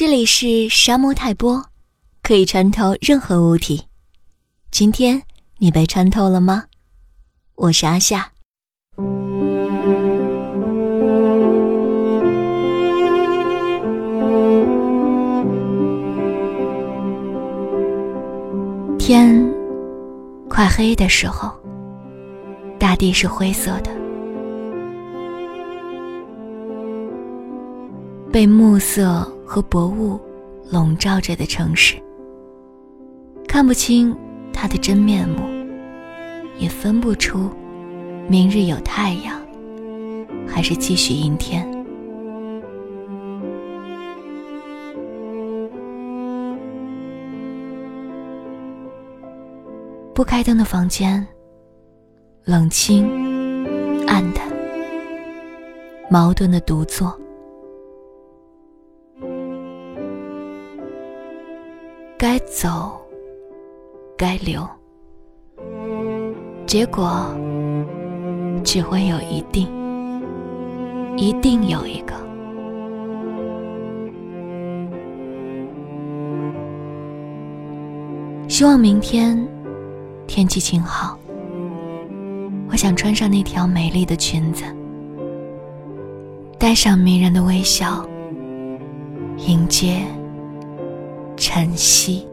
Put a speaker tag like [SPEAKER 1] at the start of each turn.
[SPEAKER 1] 这里是沙漠泰波，可以穿透任何物体。今天你被穿透了吗？我是阿夏。天快黑的时候，大地是灰色的。被暮色和薄雾笼罩着的城市，看不清它的真面目，也分不出明日有太阳，还是继续阴天。不开灯的房间，冷清、暗淡，矛盾的独坐。该走，该留，结果只会有一定，一定有一个。希望明天天气晴好，我想穿上那条美丽的裙子，带上迷人的微笑，迎接。叹息。